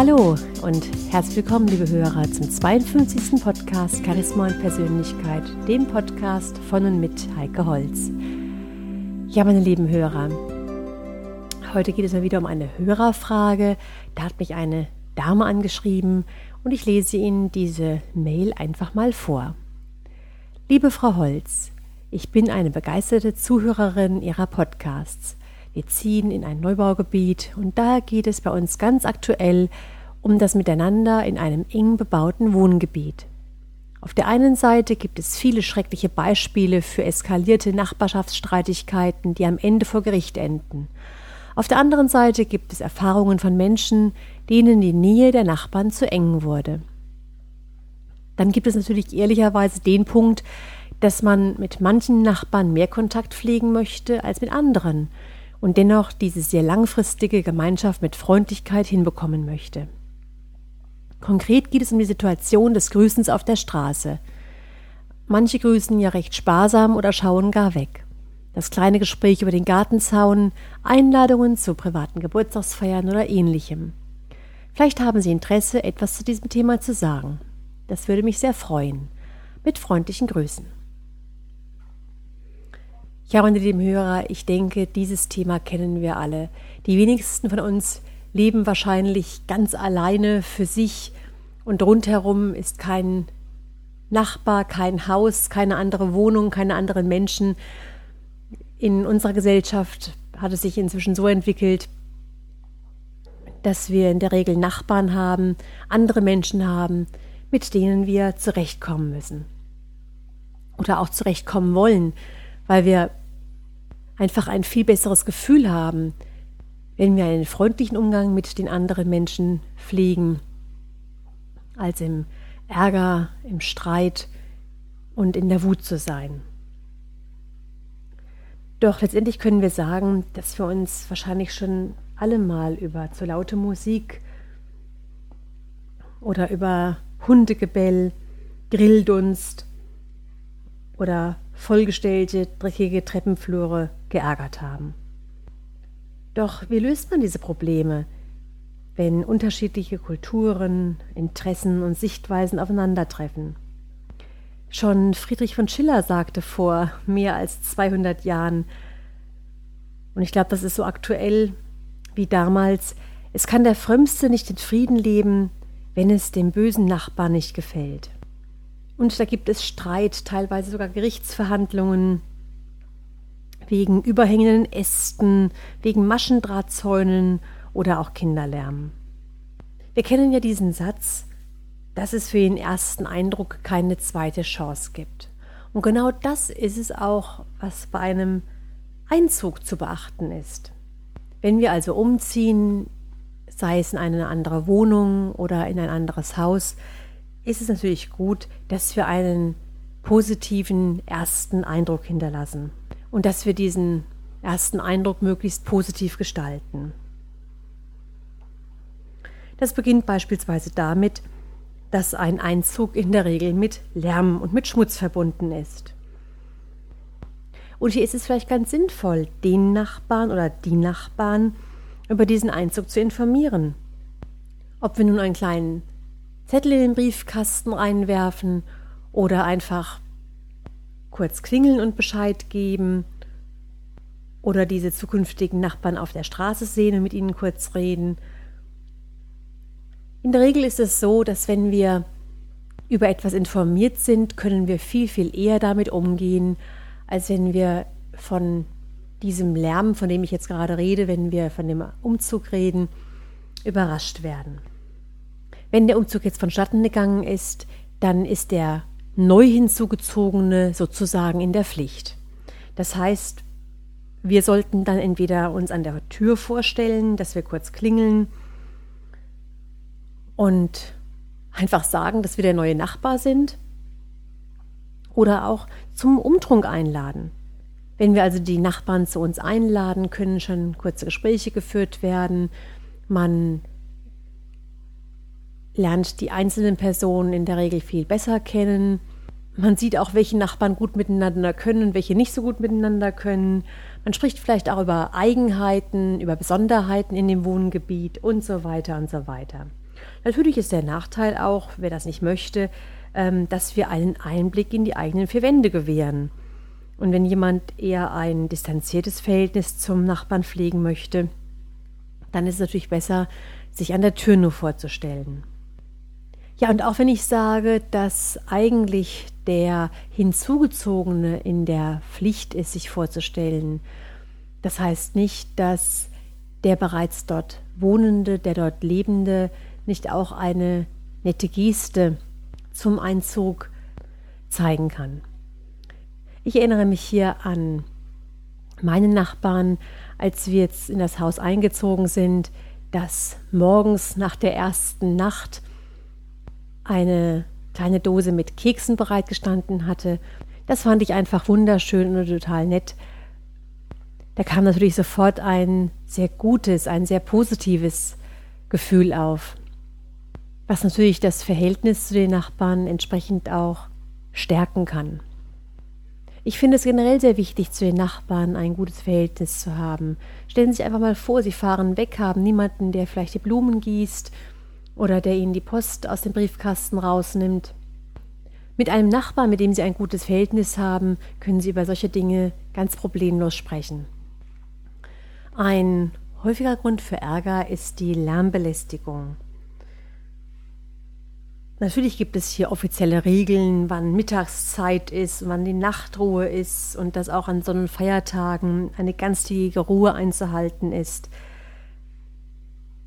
Hallo und herzlich willkommen, liebe Hörer, zum 52. Podcast Charisma und Persönlichkeit, dem Podcast von und mit Heike Holz. Ja, meine lieben Hörer, heute geht es mal wieder um eine Hörerfrage. Da hat mich eine Dame angeschrieben und ich lese Ihnen diese Mail einfach mal vor. Liebe Frau Holz, ich bin eine begeisterte Zuhörerin Ihrer Podcasts. Wir ziehen in ein Neubaugebiet und da geht es bei uns ganz aktuell um das Miteinander in einem eng bebauten Wohngebiet. Auf der einen Seite gibt es viele schreckliche Beispiele für eskalierte Nachbarschaftsstreitigkeiten, die am Ende vor Gericht enden. Auf der anderen Seite gibt es Erfahrungen von Menschen, denen die Nähe der Nachbarn zu eng wurde. Dann gibt es natürlich ehrlicherweise den Punkt, dass man mit manchen Nachbarn mehr Kontakt pflegen möchte als mit anderen und dennoch diese sehr langfristige Gemeinschaft mit Freundlichkeit hinbekommen möchte. Konkret geht es um die Situation des Grüßens auf der Straße. Manche grüßen ja recht sparsam oder schauen gar weg. Das kleine Gespräch über den Gartenzaun, Einladungen zu privaten Geburtstagsfeiern oder ähnlichem. Vielleicht haben Sie Interesse, etwas zu diesem Thema zu sagen. Das würde mich sehr freuen. Mit freundlichen Grüßen. Ja, meine lieben Hörer, ich denke, dieses Thema kennen wir alle. Die wenigsten von uns leben wahrscheinlich ganz alleine für sich und rundherum ist kein Nachbar, kein Haus, keine andere Wohnung, keine anderen Menschen. In unserer Gesellschaft hat es sich inzwischen so entwickelt, dass wir in der Regel Nachbarn haben, andere Menschen haben, mit denen wir zurechtkommen müssen. Oder auch zurechtkommen wollen, weil wir einfach ein viel besseres Gefühl haben, wenn wir einen freundlichen Umgang mit den anderen Menschen pflegen, als im Ärger, im Streit und in der Wut zu sein. Doch letztendlich können wir sagen, dass wir uns wahrscheinlich schon alle mal über zu laute Musik oder über Hundegebell, Grilldunst oder vollgestellte, dreckige Treppenflure geärgert haben. Doch wie löst man diese Probleme, wenn unterschiedliche Kulturen, Interessen und Sichtweisen aufeinandertreffen? Schon Friedrich von Schiller sagte vor mehr als 200 Jahren, und ich glaube, das ist so aktuell wie damals, es kann der Frömmste nicht in Frieden leben, wenn es dem bösen Nachbarn nicht gefällt. Und da gibt es Streit, teilweise sogar Gerichtsverhandlungen wegen überhängenden Ästen, wegen Maschendrahtzäunen oder auch Kinderlärm. Wir kennen ja diesen Satz, dass es für den ersten Eindruck keine zweite Chance gibt. Und genau das ist es auch, was bei einem Einzug zu beachten ist. Wenn wir also umziehen, sei es in eine andere Wohnung oder in ein anderes Haus, ist es natürlich gut, dass wir einen positiven ersten Eindruck hinterlassen und dass wir diesen ersten Eindruck möglichst positiv gestalten. Das beginnt beispielsweise damit, dass ein Einzug in der Regel mit Lärm und mit Schmutz verbunden ist. Und hier ist es vielleicht ganz sinnvoll, den Nachbarn oder die Nachbarn über diesen Einzug zu informieren. Ob wir nun einen kleinen Zettel in den Briefkasten einwerfen oder einfach kurz klingeln und Bescheid geben oder diese zukünftigen Nachbarn auf der Straße sehen und mit ihnen kurz reden. In der Regel ist es so, dass wenn wir über etwas informiert sind, können wir viel, viel eher damit umgehen, als wenn wir von diesem Lärm, von dem ich jetzt gerade rede, wenn wir von dem Umzug reden, überrascht werden. Wenn der Umzug jetzt vonstatten gegangen ist, dann ist der neu hinzugezogene sozusagen in der Pflicht. Das heißt, wir sollten dann entweder uns an der Tür vorstellen, dass wir kurz klingeln und einfach sagen, dass wir der neue Nachbar sind oder auch zum Umtrunk einladen. Wenn wir also die Nachbarn zu uns einladen, können schon kurze Gespräche geführt werden. Man lernt die einzelnen Personen in der Regel viel besser kennen. Man sieht auch, welche Nachbarn gut miteinander können und welche nicht so gut miteinander können. Man spricht vielleicht auch über Eigenheiten, über Besonderheiten in dem Wohngebiet und so weiter und so weiter. Natürlich ist der Nachteil auch, wer das nicht möchte, ähm, dass wir einen Einblick in die eigenen vier Wände gewähren. Und wenn jemand eher ein distanziertes Verhältnis zum Nachbarn pflegen möchte, dann ist es natürlich besser, sich an der Tür nur vorzustellen. Ja, und auch wenn ich sage, dass eigentlich der Hinzugezogene in der Pflicht ist, sich vorzustellen, das heißt nicht, dass der bereits dort Wohnende, der dort Lebende nicht auch eine nette Geste zum Einzug zeigen kann. Ich erinnere mich hier an meine Nachbarn, als wir jetzt in das Haus eingezogen sind, dass morgens nach der ersten Nacht eine kleine Dose mit Keksen bereitgestanden hatte. Das fand ich einfach wunderschön und total nett. Da kam natürlich sofort ein sehr gutes, ein sehr positives Gefühl auf, was natürlich das Verhältnis zu den Nachbarn entsprechend auch stärken kann. Ich finde es generell sehr wichtig, zu den Nachbarn ein gutes Verhältnis zu haben. Stellen Sie sich einfach mal vor, Sie fahren weg, haben niemanden, der vielleicht die Blumen gießt oder der Ihnen die Post aus dem Briefkasten rausnimmt. Mit einem Nachbarn, mit dem Sie ein gutes Verhältnis haben, können Sie über solche Dinge ganz problemlos sprechen. Ein häufiger Grund für Ärger ist die Lärmbelästigung. Natürlich gibt es hier offizielle Regeln, wann Mittagszeit ist, wann die Nachtruhe ist und dass auch an Sonnenfeiertagen eine ganztägige Ruhe einzuhalten ist.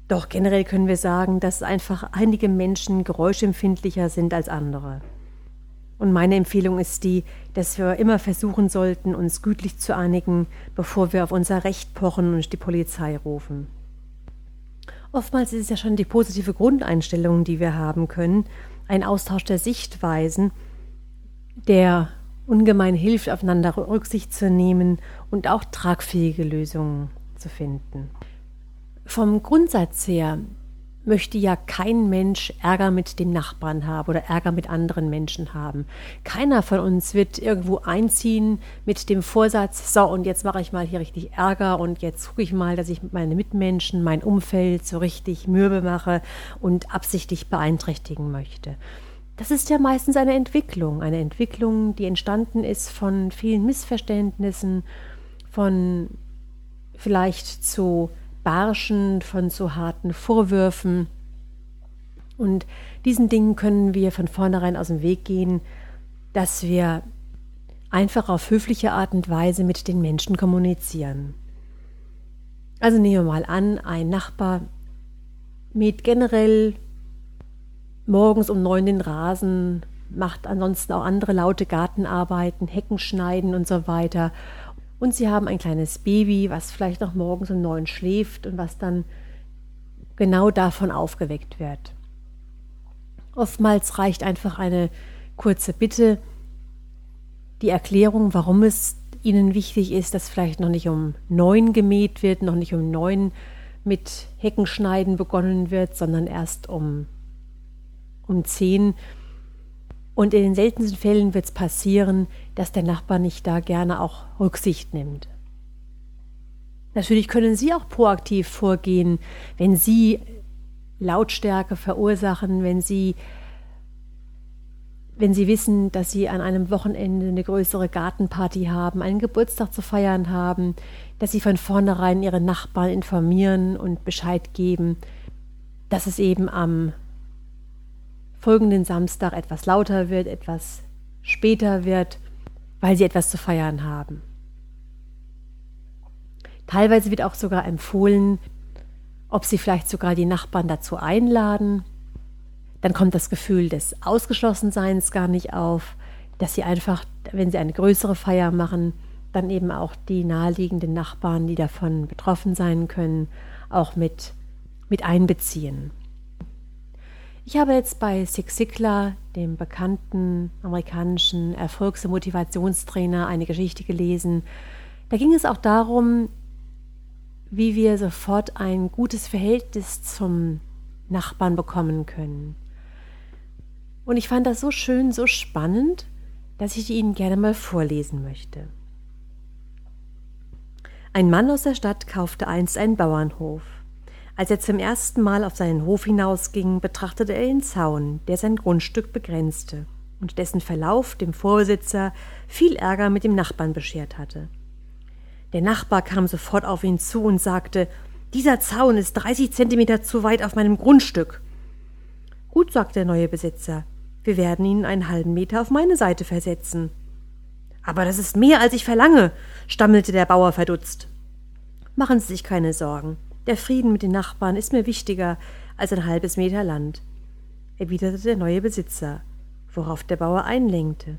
Doch generell können wir sagen, dass einfach einige Menschen geräuschempfindlicher sind als andere. Und meine Empfehlung ist die, dass wir immer versuchen sollten, uns gütlich zu einigen, bevor wir auf unser Recht pochen und die Polizei rufen. Oftmals ist es ja schon die positive Grundeinstellung, die wir haben können, ein Austausch der Sichtweisen, der ungemein hilft, aufeinander Rücksicht zu nehmen und auch tragfähige Lösungen zu finden. Vom Grundsatz her möchte ja kein Mensch Ärger mit dem Nachbarn haben oder Ärger mit anderen Menschen haben. Keiner von uns wird irgendwo einziehen mit dem Vorsatz, so und jetzt mache ich mal hier richtig Ärger und jetzt gucke ich mal, dass ich meine Mitmenschen, mein Umfeld so richtig mürbe mache und absichtlich beeinträchtigen möchte. Das ist ja meistens eine Entwicklung, eine Entwicklung, die entstanden ist von vielen Missverständnissen, von vielleicht zu barschen, von so harten Vorwürfen. Und diesen Dingen können wir von vornherein aus dem Weg gehen, dass wir einfach auf höfliche Art und Weise mit den Menschen kommunizieren. Also nehmen wir mal an, ein Nachbar mäht generell morgens um neun den Rasen, macht ansonsten auch andere laute Gartenarbeiten, Hecken schneiden und so weiter und sie haben ein kleines Baby, was vielleicht noch morgens um neun schläft und was dann genau davon aufgeweckt wird. Oftmals reicht einfach eine kurze Bitte, die Erklärung, warum es ihnen wichtig ist, dass vielleicht noch nicht um neun gemäht wird, noch nicht um neun mit Heckenschneiden begonnen wird, sondern erst um, um zehn und in den seltensten Fällen wird es passieren, dass der Nachbar nicht da gerne auch Rücksicht nimmt. Natürlich können Sie auch proaktiv vorgehen, wenn Sie Lautstärke verursachen, wenn Sie, wenn Sie wissen, dass Sie an einem Wochenende eine größere Gartenparty haben, einen Geburtstag zu feiern haben, dass Sie von vornherein Ihre Nachbarn informieren und Bescheid geben, dass es eben am folgenden Samstag etwas lauter wird, etwas später wird, weil sie etwas zu feiern haben. Teilweise wird auch sogar empfohlen, ob sie vielleicht sogar die Nachbarn dazu einladen. Dann kommt das Gefühl des Ausgeschlossenseins gar nicht auf, dass sie einfach, wenn sie eine größere Feier machen, dann eben auch die naheliegenden Nachbarn, die davon betroffen sein können, auch mit, mit einbeziehen. Ich habe jetzt bei Zig Ziglar, dem bekannten amerikanischen Erfolgs- und Motivationstrainer, eine Geschichte gelesen. Da ging es auch darum, wie wir sofort ein gutes Verhältnis zum Nachbarn bekommen können. Und ich fand das so schön, so spannend, dass ich Ihnen gerne mal vorlesen möchte. Ein Mann aus der Stadt kaufte einst einen Bauernhof. Als er zum ersten Mal auf seinen Hof hinausging, betrachtete er den Zaun, der sein Grundstück begrenzte und dessen Verlauf dem Vorbesitzer viel Ärger mit dem Nachbarn beschert hatte. Der Nachbar kam sofort auf ihn zu und sagte Dieser Zaun ist dreißig Zentimeter zu weit auf meinem Grundstück. Gut, sagte der neue Besitzer, wir werden ihn einen halben Meter auf meine Seite versetzen. Aber das ist mehr, als ich verlange, stammelte der Bauer verdutzt. Machen Sie sich keine Sorgen. Der Frieden mit den Nachbarn ist mir wichtiger als ein halbes Meter Land, erwiderte der neue Besitzer, worauf der Bauer einlenkte.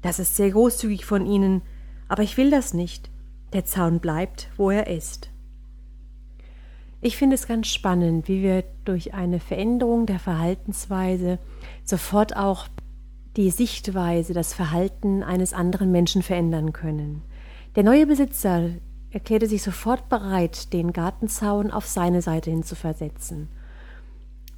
Das ist sehr großzügig von Ihnen, aber ich will das nicht. Der Zaun bleibt, wo er ist. Ich finde es ganz spannend, wie wir durch eine Veränderung der Verhaltensweise sofort auch die Sichtweise, das Verhalten eines anderen Menschen verändern können. Der neue Besitzer erklärte sich sofort bereit, den Gartenzaun auf seine Seite hin zu versetzen.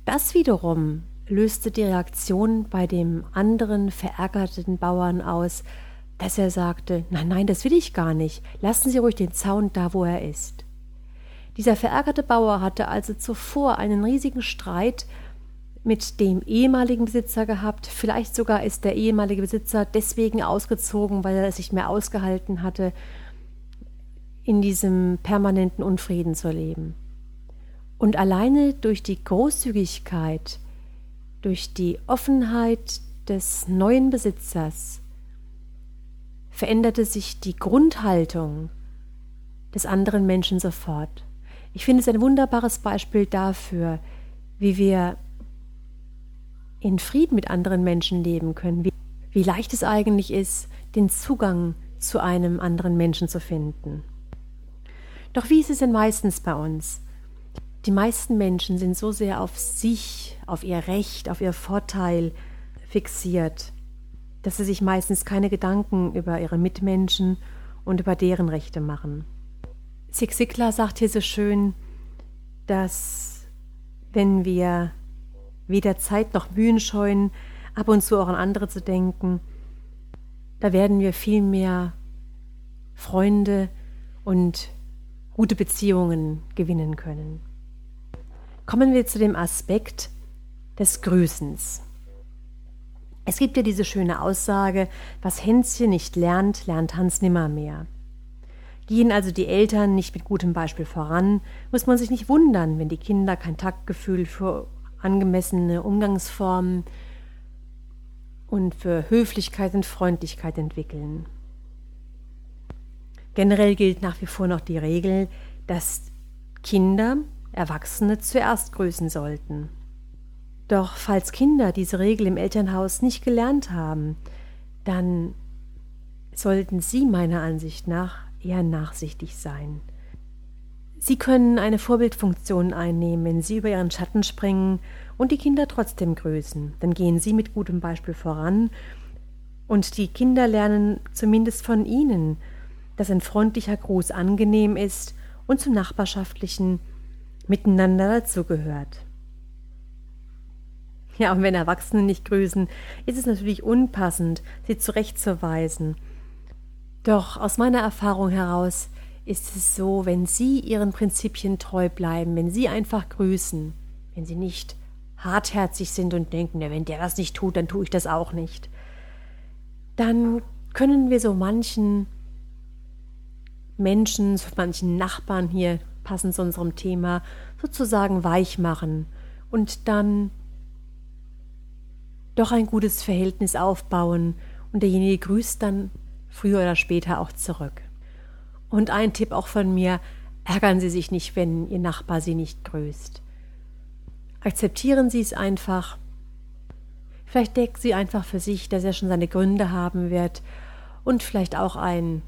Das wiederum löste die Reaktion bei dem anderen verärgerten Bauern aus, dass er sagte, nein, nein, das will ich gar nicht, lassen Sie ruhig den Zaun da, wo er ist. Dieser verärgerte Bauer hatte also zuvor einen riesigen Streit mit dem ehemaligen Besitzer gehabt, vielleicht sogar ist der ehemalige Besitzer deswegen ausgezogen, weil er es nicht mehr ausgehalten hatte in diesem permanenten Unfrieden zu leben. Und alleine durch die Großzügigkeit, durch die Offenheit des neuen Besitzers veränderte sich die Grundhaltung des anderen Menschen sofort. Ich finde es ein wunderbares Beispiel dafür, wie wir in Frieden mit anderen Menschen leben können, wie, wie leicht es eigentlich ist, den Zugang zu einem anderen Menschen zu finden. Doch wie ist es denn meistens bei uns? Die meisten Menschen sind so sehr auf sich, auf ihr Recht, auf ihr Vorteil fixiert, dass sie sich meistens keine Gedanken über ihre Mitmenschen und über deren Rechte machen. Zig Ziglar sagt hier so schön, dass wenn wir weder Zeit noch Mühen scheuen, ab und zu auch an andere zu denken, da werden wir viel mehr Freunde und gute Beziehungen gewinnen können. Kommen wir zu dem Aspekt des Grüßens. Es gibt ja diese schöne Aussage, was Hänschen nicht lernt, lernt Hans nimmermehr. Gehen also die Eltern nicht mit gutem Beispiel voran, muss man sich nicht wundern, wenn die Kinder kein Taktgefühl für angemessene Umgangsformen und für Höflichkeit und Freundlichkeit entwickeln. Generell gilt nach wie vor noch die Regel, dass Kinder Erwachsene zuerst grüßen sollten. Doch falls Kinder diese Regel im Elternhaus nicht gelernt haben, dann sollten sie meiner Ansicht nach eher nachsichtig sein. Sie können eine Vorbildfunktion einnehmen, wenn Sie über Ihren Schatten springen und die Kinder trotzdem grüßen. Dann gehen Sie mit gutem Beispiel voran und die Kinder lernen zumindest von Ihnen, dass ein freundlicher Gruß angenehm ist und zum nachbarschaftlichen Miteinander dazugehört. Ja, und wenn Erwachsene nicht grüßen, ist es natürlich unpassend, sie zurechtzuweisen. Doch aus meiner Erfahrung heraus ist es so, wenn Sie Ihren Prinzipien treu bleiben, wenn Sie einfach grüßen, wenn Sie nicht hartherzig sind und denken, ja, wenn der das nicht tut, dann tue ich das auch nicht, dann können wir so manchen Menschen, zu manchen Nachbarn hier, passend zu unserem Thema, sozusagen weich machen und dann doch ein gutes Verhältnis aufbauen und derjenige grüßt dann früher oder später auch zurück. Und ein Tipp auch von mir, ärgern Sie sich nicht, wenn Ihr Nachbar Sie nicht grüßt. Akzeptieren Sie es einfach. Vielleicht denken Sie einfach für sich, dass er schon seine Gründe haben wird und vielleicht auch ein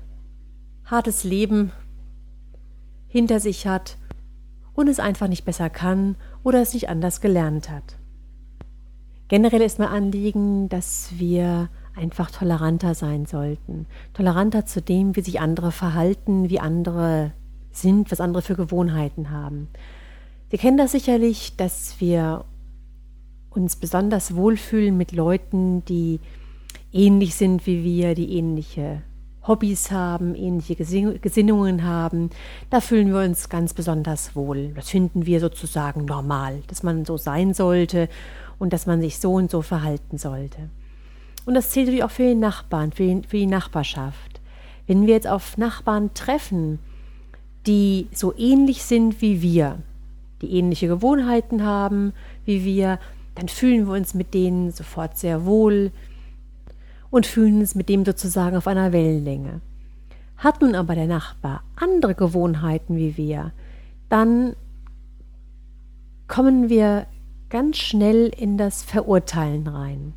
hartes Leben hinter sich hat und es einfach nicht besser kann oder es nicht anders gelernt hat. Generell ist mein Anliegen, dass wir einfach toleranter sein sollten. Toleranter zu dem, wie sich andere verhalten, wie andere sind, was andere für Gewohnheiten haben. Sie kennen das sicherlich, dass wir uns besonders wohlfühlen mit Leuten, die ähnlich sind wie wir, die ähnliche Hobbys haben, ähnliche Gesinnungen haben, da fühlen wir uns ganz besonders wohl. Das finden wir sozusagen normal, dass man so sein sollte und dass man sich so und so verhalten sollte. Und das zählt natürlich auch für den Nachbarn, für, den, für die Nachbarschaft. Wenn wir jetzt auf Nachbarn treffen, die so ähnlich sind wie wir, die ähnliche Gewohnheiten haben wie wir, dann fühlen wir uns mit denen sofort sehr wohl und fühlen uns mit dem sozusagen auf einer Wellenlänge. Hat nun aber der Nachbar andere Gewohnheiten wie wir, dann kommen wir ganz schnell in das Verurteilen rein.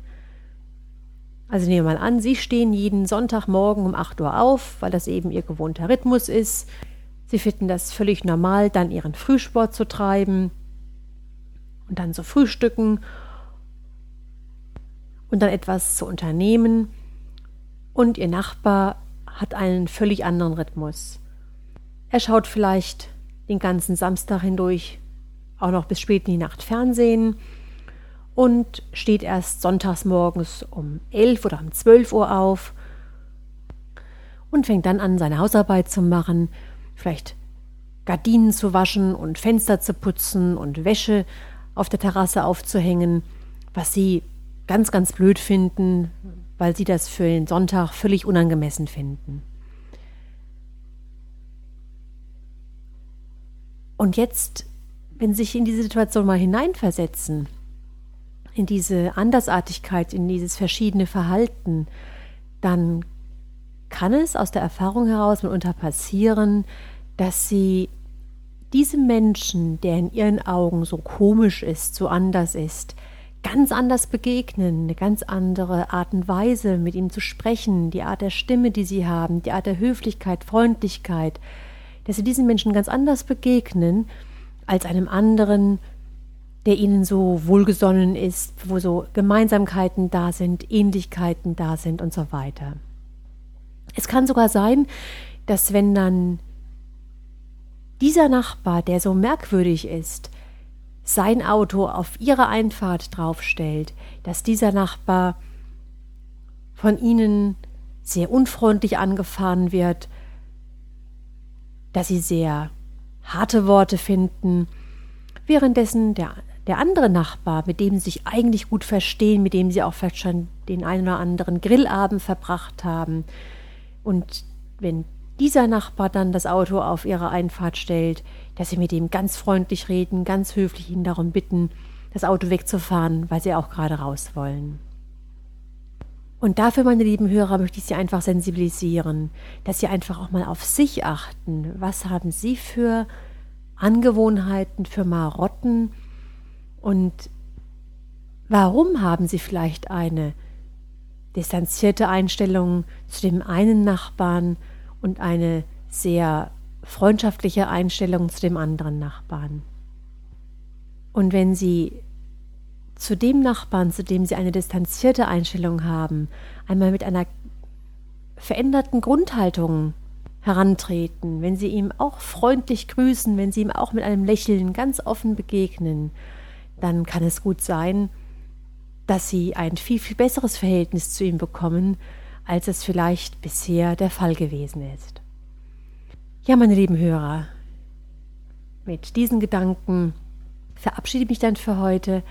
Also nehmen wir mal an, Sie stehen jeden Sonntagmorgen um 8 Uhr auf, weil das eben Ihr gewohnter Rhythmus ist. Sie finden das völlig normal, dann Ihren Frühsport zu treiben und dann zu frühstücken und dann etwas zu unternehmen. Und Ihr Nachbar hat einen völlig anderen Rhythmus. Er schaut vielleicht den ganzen Samstag hindurch auch noch bis spät in die Nacht Fernsehen und steht erst sonntags morgens um 11 oder um 12 Uhr auf und fängt dann an, seine Hausarbeit zu machen, vielleicht Gardinen zu waschen und Fenster zu putzen und Wäsche auf der Terrasse aufzuhängen, was sie ganz, ganz blöd finden, weil sie das für den Sonntag völlig unangemessen finden. Und jetzt, wenn Sie sich in diese Situation mal hineinversetzen, in diese Andersartigkeit, in dieses verschiedene Verhalten, dann kann es aus der Erfahrung heraus mitunter passieren, dass sie diesem Menschen, der in ihren Augen so komisch ist, so anders ist, ganz anders begegnen, eine ganz andere Art und Weise, mit ihm zu sprechen, die Art der Stimme, die sie haben, die Art der Höflichkeit, Freundlichkeit, dass sie diesen Menschen ganz anders begegnen als einem anderen, der ihnen so wohlgesonnen ist, wo so Gemeinsamkeiten da sind, Ähnlichkeiten da sind und so weiter. Es kann sogar sein, dass wenn dann dieser Nachbar, der so merkwürdig ist, sein Auto auf ihre Einfahrt draufstellt, dass dieser Nachbar von ihnen sehr unfreundlich angefahren wird, dass sie sehr harte Worte finden, währenddessen der der andere Nachbar, mit dem sie sich eigentlich gut verstehen, mit dem sie auch vielleicht schon den einen oder anderen Grillabend verbracht haben. Und wenn dieser Nachbar dann das Auto auf ihre Einfahrt stellt, dass sie mit ihm ganz freundlich reden, ganz höflich ihn darum bitten, das Auto wegzufahren, weil sie auch gerade raus wollen. Und dafür, meine lieben Hörer, möchte ich Sie einfach sensibilisieren, dass Sie einfach auch mal auf sich achten. Was haben Sie für Angewohnheiten, für Marotten, und warum haben Sie vielleicht eine distanzierte Einstellung zu dem einen Nachbarn und eine sehr freundschaftliche Einstellung zu dem anderen Nachbarn? Und wenn Sie zu dem Nachbarn, zu dem Sie eine distanzierte Einstellung haben, einmal mit einer veränderten Grundhaltung herantreten, wenn Sie ihm auch freundlich grüßen, wenn Sie ihm auch mit einem Lächeln ganz offen begegnen dann kann es gut sein, dass sie ein viel, viel besseres Verhältnis zu ihm bekommen, als es vielleicht bisher der Fall gewesen ist. Ja, meine lieben Hörer, mit diesen Gedanken verabschiede ich mich dann für heute.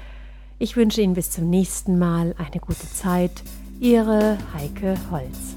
Ich wünsche Ihnen bis zum nächsten Mal eine gute Zeit. Ihre Heike Holz.